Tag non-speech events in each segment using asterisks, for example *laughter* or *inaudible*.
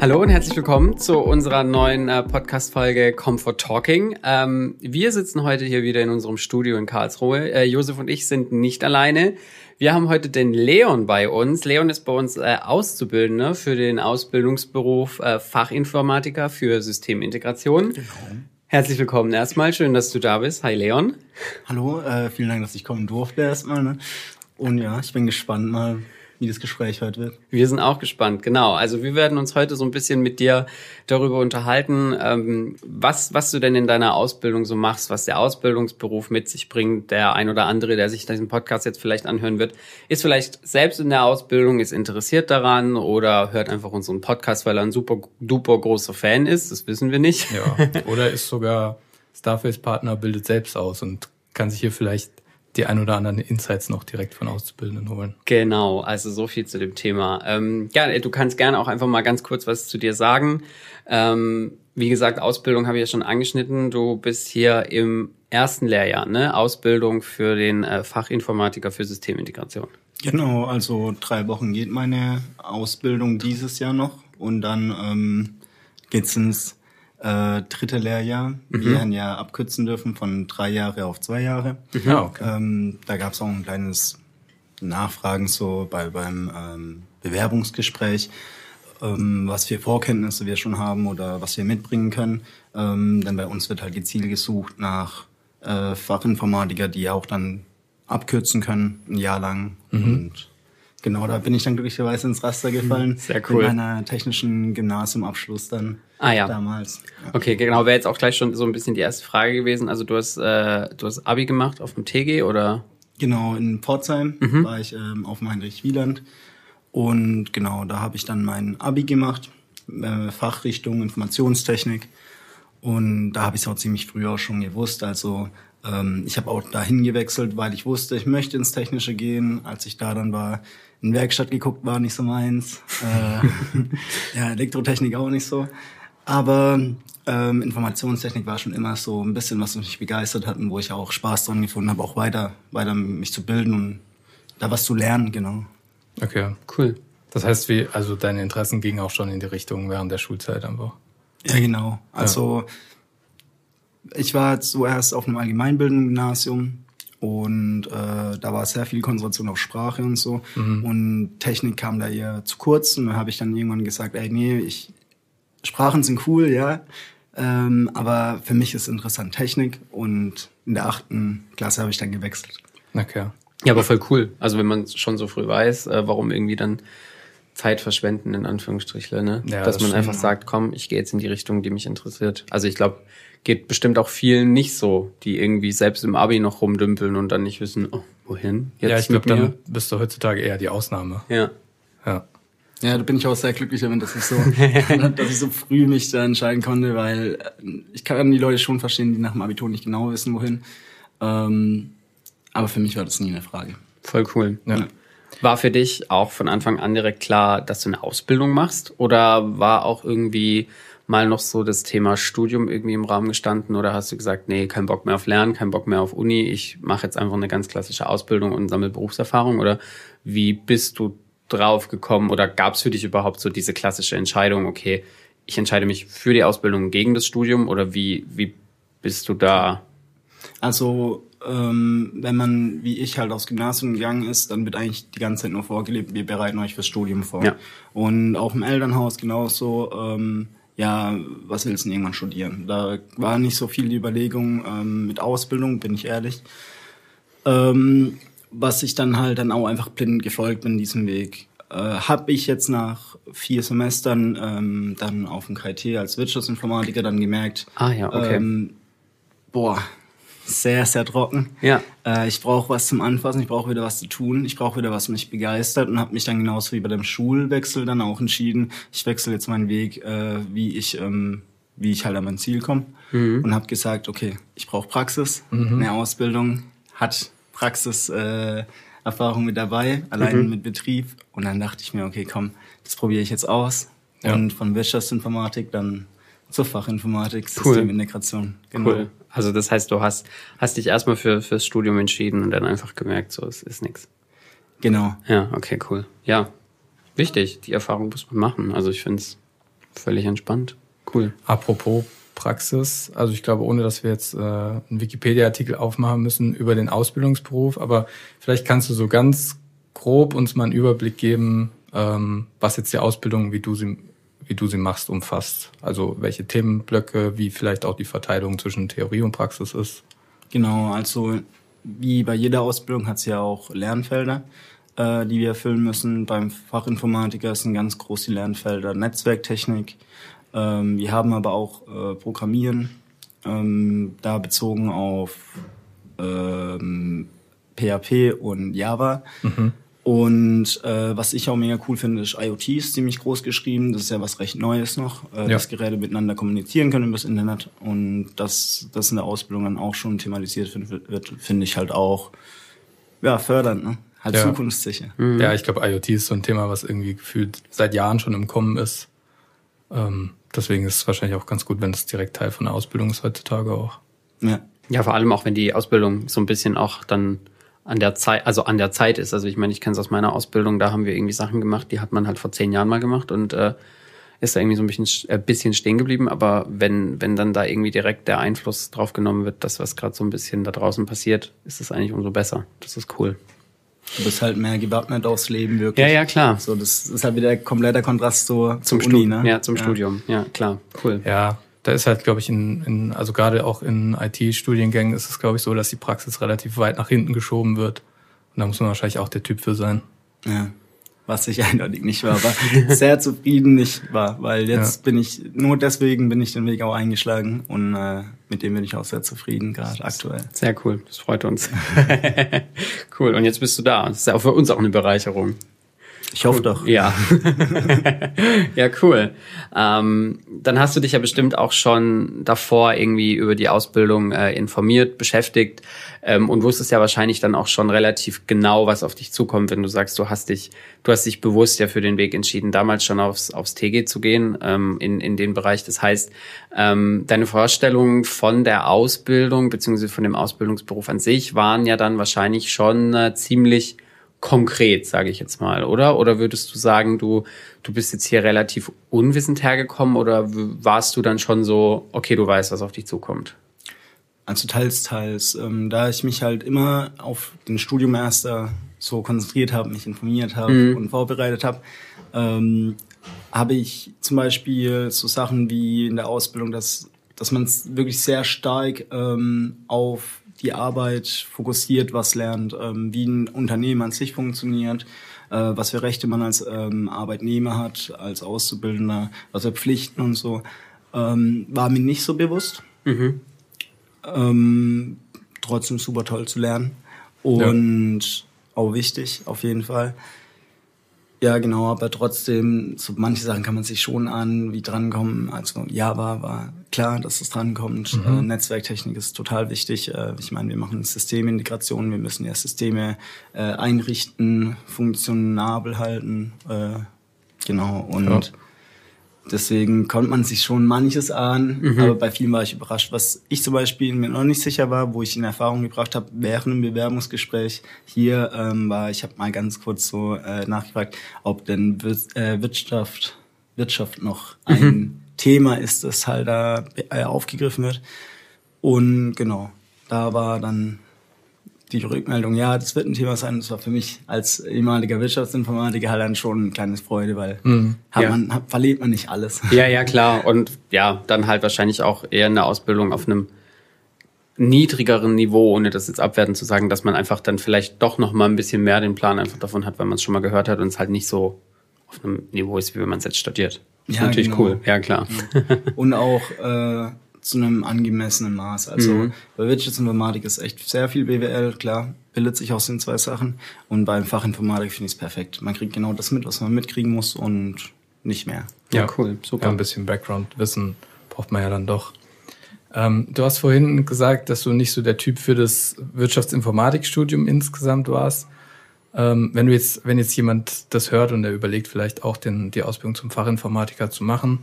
Hallo und herzlich willkommen zu unserer neuen äh, Podcast-Folge Comfort Talking. Ähm, wir sitzen heute hier wieder in unserem Studio in Karlsruhe. Äh, Josef und ich sind nicht alleine. Wir haben heute den Leon bei uns. Leon ist bei uns äh, Auszubildender für den Ausbildungsberuf äh, Fachinformatiker für Systemintegration. Genau. Herzlich willkommen erstmal. Schön, dass du da bist. Hi Leon. Hallo, vielen Dank, dass ich kommen durfte erstmal. Ne? Und ja, ich bin gespannt mal, wie das Gespräch heute wird. Wir sind auch gespannt, genau. Also wir werden uns heute so ein bisschen mit dir darüber unterhalten, ähm, was, was du denn in deiner Ausbildung so machst, was der Ausbildungsberuf mit sich bringt. Der ein oder andere, der sich diesen Podcast jetzt vielleicht anhören wird, ist vielleicht selbst in der Ausbildung, ist interessiert daran oder hört einfach unseren Podcast, weil er ein super duper großer Fan ist. Das wissen wir nicht. Ja, oder ist sogar Starface-Partner, bildet selbst aus und kann sich hier vielleicht die ein oder anderen Insights noch direkt von Auszubildenden holen. Genau, also so viel zu dem Thema. Ähm, ja, du kannst gerne auch einfach mal ganz kurz was zu dir sagen. Ähm, wie gesagt, Ausbildung habe ich ja schon angeschnitten. Du bist hier im ersten Lehrjahr, ne? Ausbildung für den äh, Fachinformatiker für Systemintegration. Genau, also drei Wochen geht meine Ausbildung dieses Jahr noch und dann ähm, geht's ins äh, dritte Lehrjahr. Mhm. Wir haben ja abkürzen dürfen von drei Jahre auf zwei Jahre. Ja, okay. Ähm, da gab es auch ein kleines Nachfragen so bei beim ähm, Bewerbungsgespräch, ähm, was für Vorkenntnisse wir schon haben oder was wir mitbringen können. Ähm, denn bei uns wird halt gezielt gesucht nach äh, Fachinformatiker, die auch dann abkürzen können, ein Jahr lang. Mhm. Und genau, da bin ich dann glücklicherweise ins Raster gefallen. Sehr cool. Mit meiner technischen Gymnasiumabschluss dann ah, ja. damals. Ja. Okay, genau, wäre jetzt auch gleich schon so ein bisschen die erste Frage gewesen. Also du hast, äh, du hast Abi gemacht auf dem TG oder? Genau, in Pforzheim mhm. war ich ähm, auf dem Heinrich Wieland. Und genau, da habe ich dann mein Abi gemacht, äh, Fachrichtung Informationstechnik. Und da habe ich es auch ziemlich früh auch schon gewusst. Also ähm, ich habe auch dahin gewechselt, weil ich wusste, ich möchte ins Technische gehen. Als ich da dann war, in Werkstatt geguckt, war nicht so meins. Äh, *laughs* ja, Elektrotechnik auch nicht so. Aber ähm, Informationstechnik war schon immer so ein bisschen, was mich begeistert hat und wo ich auch Spaß dran gefunden habe, auch weiter, weiter mich zu bilden und da was zu lernen, genau. Okay, cool. Das heißt, wie, also deine Interessen gingen auch schon in die Richtung während der Schulzeit einfach. Ja, genau. Also ja. Ich war zuerst auf einem allgemeinbildenden Gymnasium und äh, da war sehr viel Konzentration auf Sprache und so. Mhm. Und Technik kam da eher zu kurz. Und dann habe ich dann irgendwann gesagt, ey, nee, ich, Sprachen sind cool, ja. Ähm, aber für mich ist interessant Technik und in der achten Klasse habe ich dann gewechselt. Okay. Ja, aber voll cool. Also wenn man schon so früh weiß, äh, warum irgendwie dann Zeit verschwenden, in Anführungsstrichen, ne? Ja, Dass das man einfach sagt, komm, ich gehe jetzt in die Richtung, die mich interessiert. Also ich glaube, geht bestimmt auch vielen nicht so, die irgendwie selbst im Abi noch rumdümpeln und dann nicht wissen, oh, wohin? Jetzt ja, ich glaube, dann bist du heutzutage eher die Ausnahme. Ja. Ja. Ja, da bin ich auch sehr glücklich damit, dass ich so, *laughs* dass ich so früh mich da entscheiden konnte, weil äh, ich kann die Leute schon verstehen, die nach dem Abitur nicht genau wissen, wohin. Ähm, aber für mich war das nie eine Frage. Voll cool. Ja. War für dich auch von Anfang an direkt klar, dass du eine Ausbildung machst? Oder war auch irgendwie mal noch so das Thema Studium irgendwie im Raum gestanden? Oder hast du gesagt, nee, kein Bock mehr auf Lernen, kein Bock mehr auf Uni, ich mache jetzt einfach eine ganz klassische Ausbildung und sammle Berufserfahrung? Oder wie bist du drauf gekommen oder gab es für dich überhaupt so diese klassische Entscheidung, okay, ich entscheide mich für die Ausbildung gegen das Studium oder wie, wie bist du da? Also ähm, wenn man wie ich halt aufs Gymnasium gegangen ist, dann wird eigentlich die ganze Zeit nur vorgelebt, wir bereiten euch fürs Studium vor. Ja. Und auch im Elternhaus genauso, ähm, ja, was willst du denn irgendwann studieren? Da war nicht so viel die Überlegung ähm, mit Ausbildung, bin ich ehrlich. Ähm, was ich dann halt dann auch einfach blind gefolgt bin, diesem Weg. Äh, habe ich jetzt nach vier Semestern ähm, dann auf dem KIT als Wirtschaftsinformatiker dann gemerkt, ah, ja, okay. ähm, boah, sehr, sehr trocken. Ja. Äh, ich brauche was zum Anfassen, ich brauche wieder was zu tun, ich brauche wieder was mich begeistert und habe mich dann genauso wie bei dem Schulwechsel dann auch entschieden, ich wechsle jetzt meinen Weg, äh, wie ich ähm, wie ich halt an mein Ziel komme mhm. und habe gesagt, okay, ich brauche Praxis, mhm. eine Ausbildung hat Praxiserfahrung äh, mit dabei, allein mhm. mit Betrieb. Und dann dachte ich mir, okay, komm, das probiere ich jetzt aus. Ja. Und von Wirtschaftsinformatik dann zur Fachinformatik, cool. Systemintegration. Genau. Cool. Also das heißt, du hast, hast dich erstmal für fürs Studium entschieden und dann einfach gemerkt, so es ist nichts. Genau. Ja, okay, cool. Ja, wichtig. Die Erfahrung muss man machen. Also ich finde es völlig entspannt. Cool. Apropos Praxis, also ich glaube, ohne dass wir jetzt äh, einen Wikipedia-Artikel aufmachen müssen über den Ausbildungsberuf, aber vielleicht kannst du so ganz grob uns mal einen Überblick geben, ähm, was jetzt die Ausbildung, wie du sie wie du sie machst, umfasst. Also welche Themenblöcke, wie vielleicht auch die Verteilung zwischen Theorie und Praxis ist. Genau, also wie bei jeder Ausbildung hat es ja auch Lernfelder, äh, die wir erfüllen müssen. Beim Fachinformatiker sind ganz große Lernfelder Netzwerktechnik. Ähm, wir haben aber auch äh, Programmieren, ähm, da bezogen auf ähm, PHP und Java. Mhm. Und äh, was ich auch mega cool finde, ist IoT ist ziemlich groß geschrieben. Das ist ja was recht Neues noch, äh, ja. dass Geräte miteinander kommunizieren können übers Internet. Und dass das in der Ausbildung dann auch schon thematisiert wird, finde ich halt auch ja, fördernd, ne? halt ja. zukunftssicher. Mhm. Ja, ich glaube, IoT ist so ein Thema, was irgendwie gefühlt seit Jahren schon im Kommen ist. Ähm, deswegen ist es wahrscheinlich auch ganz gut, wenn es direkt Teil von der Ausbildung ist heutzutage auch. Ja. Ja, vor allem auch, wenn die Ausbildung so ein bisschen auch dann an der Zeit, also an der Zeit ist. Also ich meine, ich kenne es aus meiner Ausbildung, da haben wir irgendwie Sachen gemacht, die hat man halt vor zehn Jahren mal gemacht und äh, ist da irgendwie so ein bisschen, äh, bisschen stehen geblieben. Aber wenn, wenn dann da irgendwie direkt der Einfluss drauf genommen wird, das, was gerade so ein bisschen da draußen passiert, ist es eigentlich umso besser. Das ist cool. Du bist halt mehr gewappnet aufs Leben, wirklich. Ja, ja, klar. So, das ist halt wieder kompletter Kontrast so zum Uni, ne? Ja, zum ja. Studium. Ja, klar. Cool. Ja, da ist halt, glaube ich, in, in also gerade auch in IT-Studiengängen ist es, glaube ich, so, dass die Praxis relativ weit nach hinten geschoben wird. Und da muss man wahrscheinlich auch der Typ für sein. Ja. Was ich *laughs* eindeutig nicht war, aber sehr zufrieden nicht war, weil jetzt ja. bin ich, nur deswegen bin ich den Weg auch eingeschlagen und äh, mit dem bin ich auch sehr zufrieden gerade aktuell. Sehr cool, das freut uns. *laughs* cool, und jetzt bist du da. Das ist ja auch für uns auch eine Bereicherung. Ich hoffe doch. Ja. *laughs* ja, cool. Ähm, dann hast du dich ja bestimmt auch schon davor irgendwie über die Ausbildung äh, informiert, beschäftigt ähm, und wusstest ja wahrscheinlich dann auch schon relativ genau, was auf dich zukommt, wenn du sagst, du hast dich, du hast dich bewusst ja für den Weg entschieden, damals schon aufs, aufs TG zu gehen, ähm, in, in den Bereich. Das heißt, ähm, deine Vorstellungen von der Ausbildung beziehungsweise von dem Ausbildungsberuf an sich waren ja dann wahrscheinlich schon äh, ziemlich konkret, sage ich jetzt mal, oder? Oder würdest du sagen, du, du bist jetzt hier relativ unwissend hergekommen oder warst du dann schon so, okay, du weißt, was auf dich zukommt? Also teils, teils. Ähm, da ich mich halt immer auf den Studium erster so konzentriert habe, mich informiert habe mhm. und vorbereitet habe, ähm, habe ich zum Beispiel so Sachen wie in der Ausbildung, dass, dass man es wirklich sehr stark ähm, auf die Arbeit fokussiert, was lernt, ähm, wie ein Unternehmen an sich funktioniert, äh, was für Rechte man als ähm, Arbeitnehmer hat, als Auszubildender, was für Pflichten und so, ähm, war mir nicht so bewusst. Mhm. Ähm, trotzdem super toll zu lernen und ja. auch wichtig auf jeden Fall. Ja, genau, aber trotzdem, so manche Sachen kann man sich schon an, wie drankommen. Also Java war klar, dass es drankommt. Mhm. Äh, Netzwerktechnik ist total wichtig. Äh, ich meine, wir machen Systemintegration, wir müssen ja Systeme äh, einrichten, funktionabel halten. Äh, genau, und ja. Deswegen konnte man sich schon manches ahnen, mhm. aber bei vielen war ich überrascht. Was ich zum Beispiel mir noch nicht sicher war, wo ich in Erfahrung gebracht habe während dem Bewerbungsgespräch hier ähm, war, ich habe mal ganz kurz so äh, nachgefragt, ob denn Wir äh, Wirtschaft, Wirtschaft noch mhm. ein Thema ist, das halt da äh, aufgegriffen wird. Und genau, da war dann die Rückmeldung, ja, das wird ein Thema sein. Das war für mich als ehemaliger Wirtschaftsinformatiker halt dann schon eine kleine Freude, weil mhm, hat ja. man, hat, verliert man nicht alles. Ja, ja, klar. Und ja, dann halt wahrscheinlich auch eher eine Ausbildung auf einem niedrigeren Niveau, ohne das jetzt abwerten zu sagen, dass man einfach dann vielleicht doch noch mal ein bisschen mehr den Plan einfach davon hat, weil man es schon mal gehört hat und es halt nicht so auf einem Niveau ist, wie wenn man es jetzt studiert. Das ja, ist natürlich genau. cool. Ja, klar. Und auch äh, zu einem angemessenen Maß. Also mhm. bei Wirtschaftsinformatik ist echt sehr viel BWL, klar, bildet sich aus den zwei Sachen. Und beim Fachinformatik finde ich es perfekt. Man kriegt genau das mit, was man mitkriegen muss und nicht mehr. Ja, ja cool, super. Ja, ein bisschen Background-Wissen braucht man ja dann doch. Ähm, du hast vorhin gesagt, dass du nicht so der Typ für das Wirtschaftsinformatikstudium insgesamt warst. Ähm, wenn du jetzt, wenn jetzt jemand das hört und der überlegt, vielleicht auch den, die Ausbildung zum Fachinformatiker zu machen,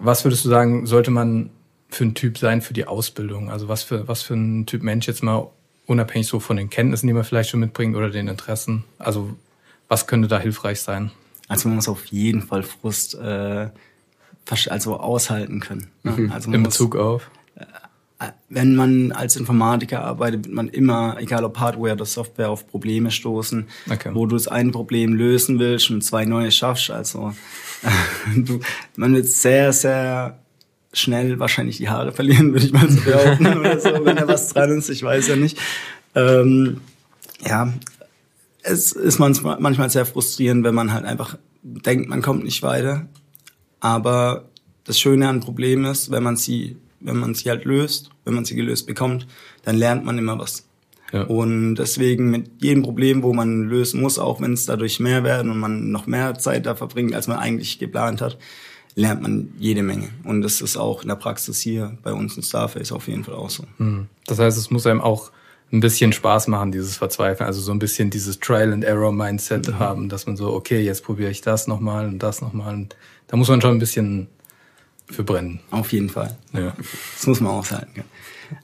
was würdest du sagen, sollte man für ein Typ sein für die Ausbildung? Also was für, was für ein Typ Mensch jetzt mal unabhängig so von den Kenntnissen, die man vielleicht schon mitbringt oder den Interessen? Also was könnte da hilfreich sein? Also man muss auf jeden Fall Frust äh, also aushalten können. Ne? Mhm. Also In Bezug auf? wenn man als Informatiker arbeitet, wird man immer, egal ob Hardware oder Software, auf Probleme stoßen, okay. wo du das eine Problem lösen willst und zwei neue schaffst. Also *laughs* du, man wird sehr, sehr schnell wahrscheinlich die Haare verlieren, würde ich mal so behaupten, *laughs* oder so, wenn da was dran ist, ich weiß ja nicht. Ähm, ja, es ist manchmal sehr frustrierend, wenn man halt einfach denkt, man kommt nicht weiter. Aber das Schöne an Problemen ist, wenn man sie wenn man sie halt löst, wenn man sie gelöst bekommt, dann lernt man immer was. Ja. Und deswegen mit jedem Problem, wo man lösen muss, auch wenn es dadurch mehr werden und man noch mehr Zeit da verbringt, als man eigentlich geplant hat, lernt man jede Menge. Und das ist auch in der Praxis hier bei uns in Starface auf jeden Fall auch so. Hm. Das heißt, es muss einem auch ein bisschen Spaß machen, dieses Verzweifeln, also so ein bisschen dieses Trial and Error Mindset mhm. haben, dass man so, okay, jetzt probiere ich das nochmal und das nochmal. Da muss man schon ein bisschen für brennen. Auf jeden Fall. Ja. Das muss man auch sagen. Ja.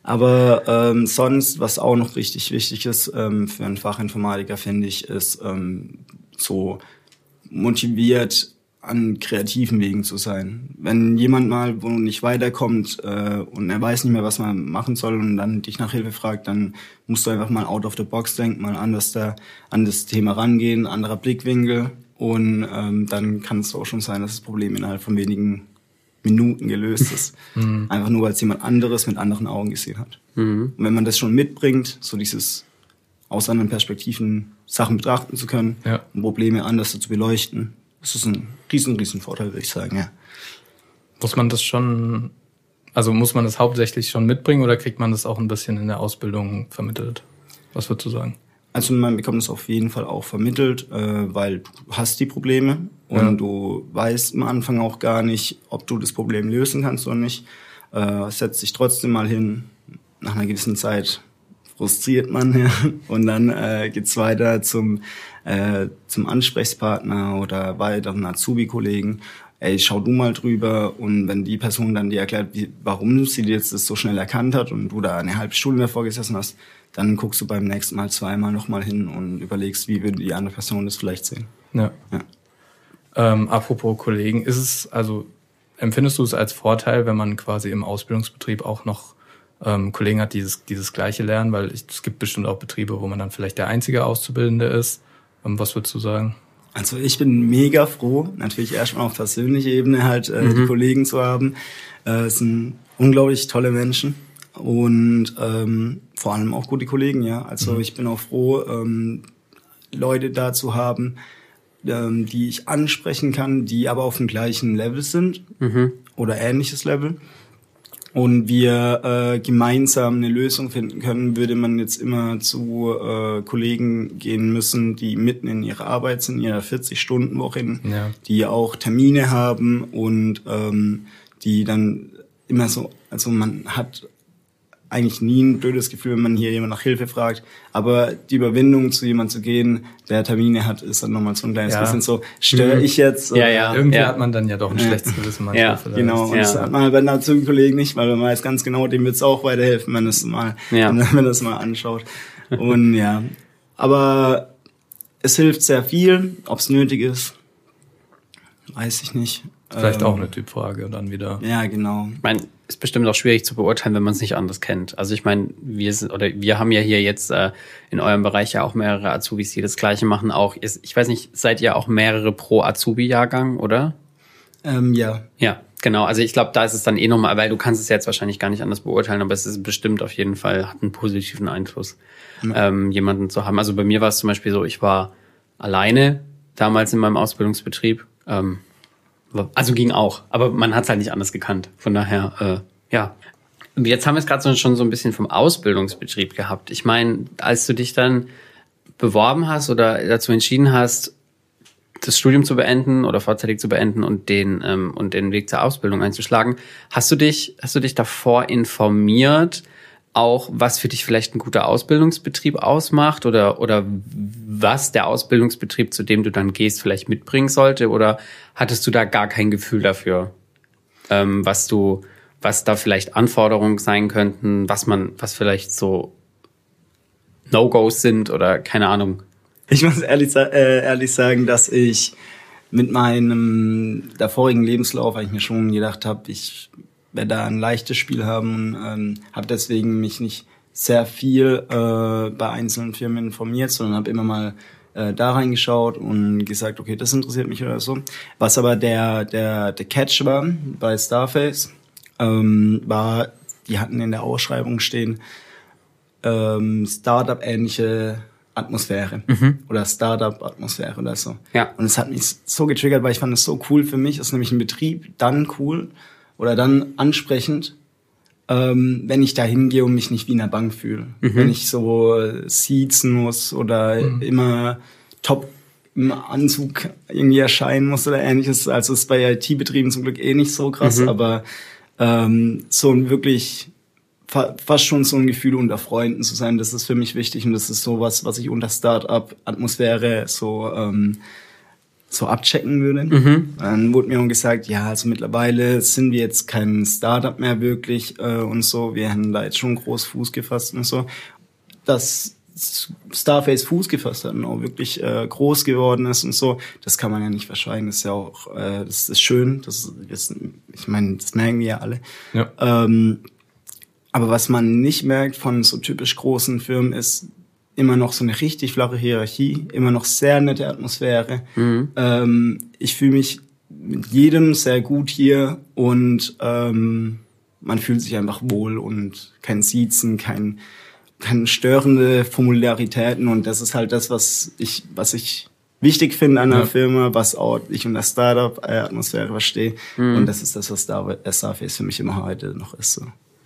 Aber ähm, sonst, was auch noch richtig wichtig ist ähm, für einen Fachinformatiker, finde ich, ist ähm, so motiviert an kreativen Wegen zu sein. Wenn jemand mal wo nicht weiterkommt äh, und er weiß nicht mehr, was man machen soll und dann dich nach Hilfe fragt, dann musst du einfach mal out of the box denken, mal anders da an das Thema rangehen, anderer Blickwinkel und ähm, dann kann es auch schon sein, dass das Problem innerhalb von wenigen Minuten gelöst ist. *laughs* Mhm. Einfach nur, weil es jemand anderes mit anderen Augen gesehen hat. Mhm. Und wenn man das schon mitbringt, so dieses aus anderen Perspektiven Sachen betrachten zu können ja. und Probleme anders zu beleuchten, das ist ein riesen, riesen Vorteil, würde ich sagen, ja. Muss man das schon, also muss man das hauptsächlich schon mitbringen oder kriegt man das auch ein bisschen in der Ausbildung vermittelt? Was würdest du sagen? Also man bekommt es auf jeden Fall auch vermittelt, äh, weil du hast die Probleme und ja. du weißt am Anfang auch gar nicht, ob du das Problem lösen kannst oder nicht. Äh, setzt dich trotzdem mal hin. Nach einer gewissen Zeit frustriert man *laughs* ja, und dann äh, geht's weiter zum äh, zum Ansprechpartner oder weiteren Azubi-Kollegen. Ey, schau du mal drüber und wenn die Person dann dir erklärt, wie, warum sie jetzt das so schnell erkannt hat und du da eine halbe Stunde mehr vorgesessen hast, dann guckst du beim nächsten Mal zweimal nochmal hin und überlegst, wie würde die andere Person das vielleicht sehen. Ja. ja. Ähm, apropos Kollegen, ist es, also empfindest du es als Vorteil, wenn man quasi im Ausbildungsbetrieb auch noch ähm, Kollegen hat, die dieses, dieses gleiche lernen? Weil ich, es gibt bestimmt auch Betriebe, wo man dann vielleicht der einzige Auszubildende ist. Ähm, was würdest du sagen? Also ich bin mega froh, natürlich erstmal auf persönlicher Ebene halt äh, mhm. die Kollegen zu haben. Äh, es sind unglaublich tolle Menschen und ähm, vor allem auch gute Kollegen, ja. Also mhm. ich bin auch froh, ähm, Leute da zu haben, ähm, die ich ansprechen kann, die aber auf dem gleichen Level sind mhm. oder ähnliches Level. Und wir äh, gemeinsam eine Lösung finden können, würde man jetzt immer zu äh, Kollegen gehen müssen, die mitten in ihrer Arbeit sind, in ihrer 40-Stunden-Woche, ja. die auch Termine haben und ähm, die dann immer so, also man hat eigentlich nie ein blödes Gefühl, wenn man hier jemand nach Hilfe fragt. Aber die Überwindung, zu jemandem zu gehen, der Termine hat, ist dann nochmal so ein kleines ja. bisschen so, störe mhm. ich jetzt? Ja, ja. Irgendwie ja. hat man dann ja doch ein schlechtes Gewissen manchmal. Ja, vielleicht. genau. Und ja. das hat man halt bei einem Kollegen nicht, weil man weiß ganz genau, dem wird es auch weiterhelfen, wenn es mal, ja. *laughs* wenn man das mal anschaut. Und ja, aber es hilft sehr viel, ob es nötig ist, weiß ich nicht. Vielleicht ähm, auch eine Typfrage dann wieder. Ja, genau. Ich meine, ist bestimmt auch schwierig zu beurteilen, wenn man es nicht anders kennt. Also ich meine, wir sind oder wir haben ja hier jetzt äh, in eurem Bereich ja auch mehrere Azubis, die das Gleiche machen. Auch ist, ich weiß nicht, seid ihr auch mehrere pro Azubi-Jahrgang, oder? Ähm, ja. Ja, genau. Also ich glaube, da ist es dann eh nochmal, weil du kannst es jetzt wahrscheinlich gar nicht anders beurteilen, aber es ist bestimmt auf jeden Fall hat einen positiven Einfluss, ja. ähm, jemanden zu haben. Also bei mir war es zum Beispiel so, ich war alleine damals in meinem Ausbildungsbetrieb. Ähm, also ging auch, aber man hat es halt nicht anders gekannt. Von daher, äh, ja. Jetzt haben wir es gerade schon so ein bisschen vom Ausbildungsbetrieb gehabt. Ich meine, als du dich dann beworben hast oder dazu entschieden hast, das Studium zu beenden oder vorzeitig zu beenden und den ähm, und den Weg zur Ausbildung einzuschlagen, hast du dich hast du dich davor informiert, auch, was für dich vielleicht ein guter Ausbildungsbetrieb ausmacht oder, oder was der Ausbildungsbetrieb, zu dem du dann gehst, vielleicht mitbringen sollte? Oder hattest du da gar kein Gefühl dafür, ähm, was du, was da vielleicht Anforderungen sein könnten, was man, was vielleicht so No-Gos sind oder keine Ahnung? Ich muss ehrlich, äh, ehrlich sagen, dass ich mit meinem davorigen Lebenslauf, weil ich mir schon gedacht habe, ich werde da ein leichtes Spiel haben und ähm, habe deswegen mich nicht sehr viel äh, bei einzelnen Firmen informiert, sondern habe immer mal äh, da reingeschaut und gesagt, okay, das interessiert mich oder so. Was aber der der der Catch war bei Starface, ähm, war, die hatten in der Ausschreibung stehen ähm, Startup-ähnliche Atmosphäre mhm. oder Startup-Atmosphäre oder so. Ja. Und es hat mich so getriggert, weil ich fand es so cool für mich. Ist nämlich ein Betrieb dann cool oder dann ansprechend, ähm, wenn ich da hingehe und mich nicht wie in einer Bank fühle. Mhm. Wenn ich so siezen muss oder mhm. immer top im Anzug irgendwie erscheinen muss oder ähnliches. Also ist bei IT-Betrieben zum Glück eh nicht so krass, mhm. aber ähm, so ein wirklich fast schon so ein Gefühl unter Freunden zu sein, das ist für mich wichtig und das ist so was, was ich unter Start-up-Atmosphäre so ähm, so abchecken würde. Mhm. Dann wurde mir auch gesagt, ja, also mittlerweile sind wir jetzt kein Startup mehr wirklich äh, und so. Wir haben da jetzt schon groß Fuß gefasst und so. Dass Starface Fuß gefasst hat und auch wirklich äh, groß geworden ist und so, das kann man ja nicht verschweigen. Das ist ja auch, äh, das ist schön. Das ist, ich meine, das merken wir ja alle. Ja. Ähm, aber was man nicht merkt von so typisch großen Firmen ist immer noch so eine richtig flache Hierarchie, immer noch sehr nette Atmosphäre. Mhm. Ähm, ich fühle mich mit jedem sehr gut hier und ähm, man fühlt sich einfach wohl und kein Siezen, kein, keine störende Formularitäten und das ist halt das, was ich, was ich wichtig finde an einer ja. Firma, was auch ich in der Startup-Atmosphäre verstehe. Mhm. Und das ist das, was Starface für mich immer heute noch ist. So.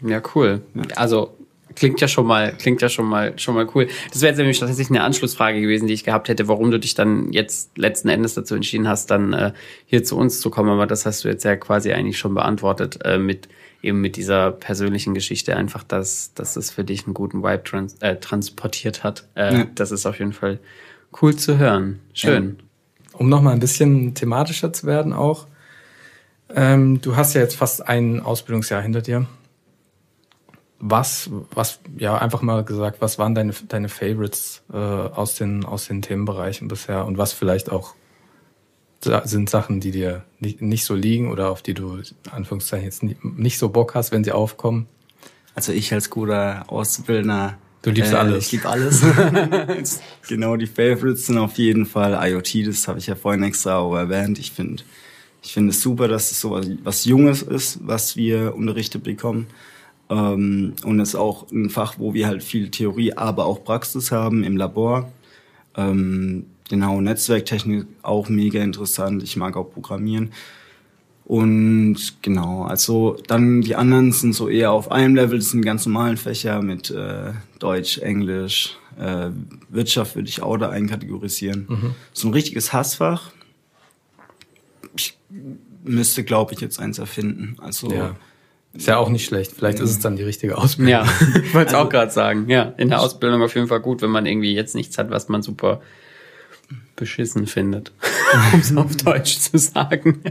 Ja, cool. Also klingt ja schon mal, klingt ja schon mal, schon mal cool. Das wäre jetzt nämlich tatsächlich eine Anschlussfrage gewesen, die ich gehabt hätte, warum du dich dann jetzt letzten Endes dazu entschieden hast, dann äh, hier zu uns zu kommen. Aber das hast du jetzt ja quasi eigentlich schon beantwortet äh, mit eben mit dieser persönlichen Geschichte einfach, dass, dass es für dich einen guten Vibe trans äh, transportiert hat. Äh, ja. Das ist auf jeden Fall cool zu hören. Schön. Ja. Um nochmal ein bisschen thematischer zu werden auch. Ähm, du hast ja jetzt fast ein Ausbildungsjahr hinter dir was, was, ja, einfach mal gesagt, was waren deine, deine Favorites äh, aus, den, aus den Themenbereichen bisher und was vielleicht auch sind Sachen, die dir nicht, nicht so liegen oder auf die du, Anführungszeichen, jetzt nicht so Bock hast, wenn sie aufkommen? Also ich als guter Auszubildender Du liebst äh, alles. Ich liebe alles. *laughs* genau, die Favorites sind auf jeden Fall IoT, das habe ich ja vorhin extra auch erwähnt. Ich finde ich finde es super, dass es so was, was Junges ist, was wir unterrichtet bekommen. Ähm, und es ist auch ein Fach, wo wir halt viel Theorie, aber auch Praxis haben im Labor. Ähm, genau, Netzwerktechnik auch mega interessant. Ich mag auch Programmieren. Und genau, also dann die anderen sind so eher auf einem Level, das sind ganz normalen Fächer mit äh, Deutsch, Englisch, äh, Wirtschaft würde ich auch da einkategorisieren. Mhm. So ein richtiges Hassfach. Ich müsste, glaube ich, jetzt eins erfinden. Also ja. Ist ja auch nicht schlecht. Vielleicht ist es dann die richtige Ausbildung. Ja, *laughs* ich wollte es also, auch gerade sagen. Ja, in der Ausbildung auf jeden Fall gut, wenn man irgendwie jetzt nichts hat, was man super beschissen findet, *laughs* um es auf Deutsch zu sagen.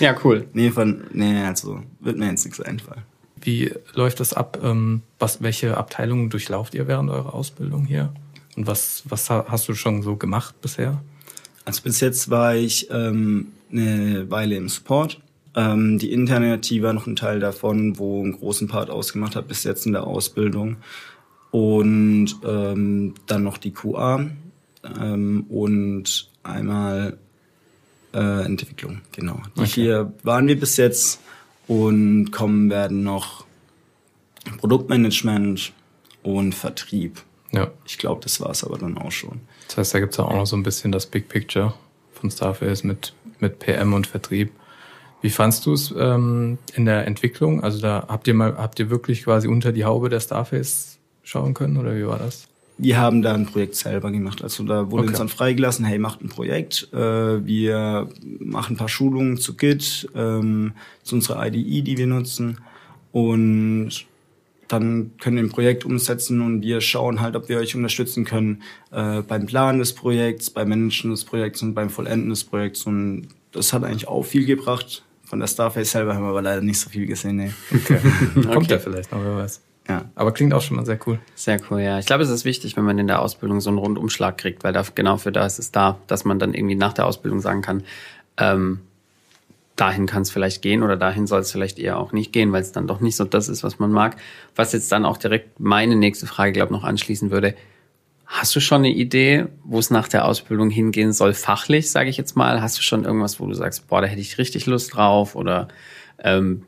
ja, cool. Nee, von, nee, also wird mir jetzt nichts einfallen. Wie läuft das ab? Ähm, was, welche Abteilungen durchlauft ihr während eurer Ausbildung hier? Und was, was hast du schon so gemacht bisher? Also bis jetzt war ich ähm, eine Weile im Support ähm, die interne IT war noch ein Teil davon, wo einen großen Part ausgemacht hat bis jetzt in der Ausbildung. Und ähm, dann noch die QA ähm, und einmal äh, Entwicklung, genau. Die okay. vier waren wir bis jetzt und kommen werden noch Produktmanagement und Vertrieb. Ja. Ich glaube, das war es aber dann auch schon. Das heißt, da gibt es auch noch so ein bisschen das Big Picture von Starface mit, mit PM und Vertrieb. Wie fandst du es ähm, in der Entwicklung? Also da habt ihr mal, habt ihr wirklich quasi unter die Haube der Starface schauen können oder wie war das? Wir haben da ein Projekt selber gemacht. Also da wurde okay. uns dann freigelassen, hey, macht ein Projekt. Äh, wir machen ein paar Schulungen zu Git, ähm, zu unserer IDE, die wir nutzen. Und dann können wir ein Projekt umsetzen und wir schauen halt, ob wir euch unterstützen können äh, beim Planen des Projekts, beim Managen des Projekts und beim Vollenden des Projekts. Und das hat eigentlich auch viel gebracht. Von der Starface selber haben wir aber leider nicht so viel gesehen. Nee. Okay. *laughs* Kommt okay. ja vielleicht noch, wer weiß. Ja. Aber klingt auch schon mal sehr cool. Sehr cool, ja. Ich glaube, es ist wichtig, wenn man in der Ausbildung so einen Rundumschlag kriegt, weil da, genau für das ist es da, dass man dann irgendwie nach der Ausbildung sagen kann, ähm, dahin kann es vielleicht gehen oder dahin soll es vielleicht eher auch nicht gehen, weil es dann doch nicht so das ist, was man mag. Was jetzt dann auch direkt meine nächste Frage, glaube noch anschließen würde. Hast du schon eine Idee, wo es nach der Ausbildung hingehen soll, fachlich, sage ich jetzt mal? Hast du schon irgendwas, wo du sagst, boah, da hätte ich richtig Lust drauf? Oder ähm,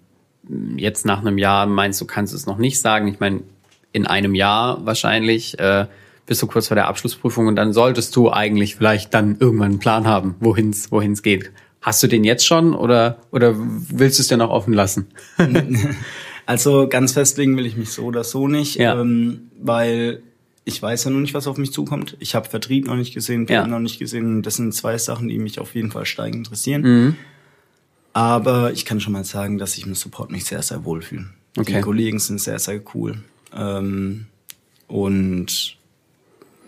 jetzt nach einem Jahr meinst du, kannst du es noch nicht sagen? Ich meine, in einem Jahr wahrscheinlich äh, bist du kurz vor der Abschlussprüfung und dann solltest du eigentlich vielleicht dann irgendwann einen Plan haben, wohin es wohin's geht. Hast du den jetzt schon oder, oder willst du es dir noch offen lassen? *laughs* also ganz festlegen will ich mich so oder so nicht, ja. ähm, weil ich weiß ja noch nicht, was auf mich zukommt. Ich habe Vertrieb noch nicht gesehen, PM ja. noch nicht gesehen. Das sind zwei Sachen, die mich auf jeden Fall steigend interessieren. Mhm. Aber ich kann schon mal sagen, dass ich im Support mich sehr, sehr wohlfühle. Okay. Die Kollegen sind sehr, sehr cool. Ähm, und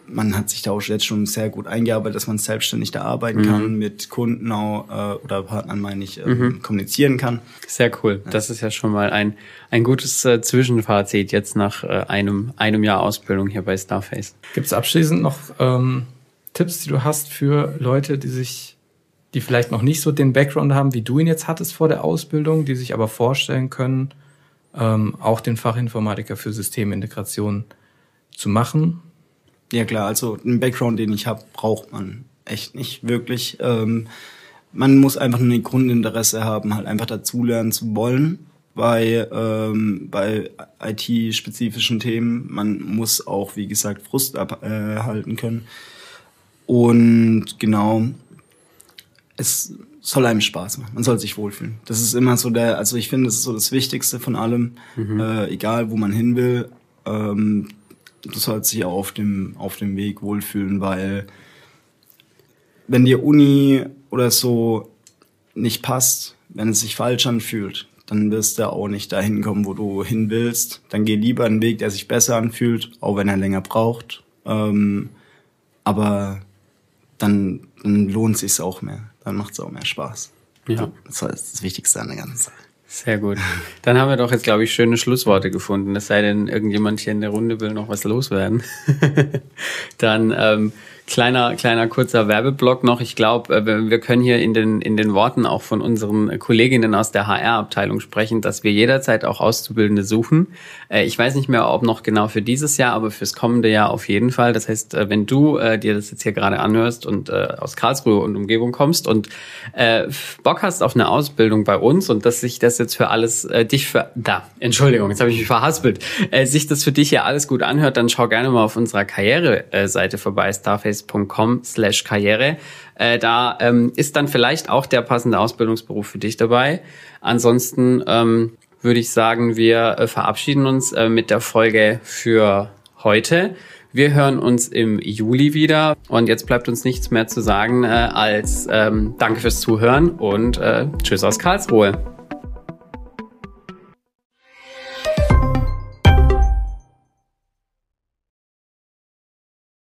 man hat sich da auch jetzt schon sehr gut eingearbeitet, dass man selbstständig da arbeiten mhm. kann, mit Kunden auch, äh, oder Partnern, meine ich, äh, mhm. kommunizieren kann. Sehr cool. Ja. Das ist ja schon mal ein, ein gutes äh, Zwischenfazit jetzt nach äh, einem, einem Jahr Ausbildung hier bei Starface. Gibt es abschließend noch ähm, Tipps, die du hast für Leute, die sich, die vielleicht noch nicht so den Background haben, wie du ihn jetzt hattest vor der Ausbildung, die sich aber vorstellen können, ähm, auch den Fachinformatiker für Systemintegration zu machen? Ja klar, also einen Background, den ich habe, braucht man echt nicht wirklich. Ähm, man muss einfach nur ein Grundinteresse haben, halt einfach dazulernen zu wollen bei, ähm, bei IT-spezifischen Themen. Man muss auch, wie gesagt, Frust abhalten äh, können. Und genau, es soll einem Spaß machen. Man soll sich wohlfühlen. Das ist immer so der, also ich finde, das ist so das Wichtigste von allem, mhm. äh, egal wo man hin will. Ähm, sollst dich auch auf dem, auf dem Weg wohlfühlen, weil wenn dir Uni oder so nicht passt, wenn es sich falsch anfühlt, dann wirst du auch nicht dahin kommen, wo du hin willst. Dann geh lieber einen Weg, der sich besser anfühlt, auch wenn er länger braucht. Ähm, aber dann, dann lohnt sich's auch mehr. Dann macht's auch mehr Spaß. Ja. Das ist das Wichtigste an der ganzen Sache. Sehr gut. Dann haben wir doch jetzt, glaube ich, schöne Schlussworte gefunden. Es sei denn, irgendjemand hier in der Runde will noch was loswerden. *laughs* Dann ähm, Kleiner, kleiner kurzer Werbeblock noch. Ich glaube, äh, wir können hier in den, in den Worten auch von unseren Kolleginnen aus der HR-Abteilung sprechen, dass wir jederzeit auch Auszubildende suchen. Äh, ich weiß nicht mehr, ob noch genau für dieses Jahr, aber fürs kommende Jahr auf jeden Fall. Das heißt, äh, wenn du dir das jetzt hier gerade anhörst und aus Karlsruhe und Umgebung kommst und Bock hast auf eine Ausbildung bei uns und dass sich das jetzt für alles dich für da, Entschuldigung, jetzt habe ich mich verhaspelt, sich das für dich hier alles gut anhört, dann schau gerne mal auf unserer Karriere-Seite vorbei, Starface space.com slash Karriere. Äh, da ähm, ist dann vielleicht auch der passende Ausbildungsberuf für dich dabei. Ansonsten ähm, würde ich sagen, wir äh, verabschieden uns äh, mit der Folge für heute. Wir hören uns im Juli wieder und jetzt bleibt uns nichts mehr zu sagen äh, als ähm, Danke fürs Zuhören und äh, Tschüss aus Karlsruhe.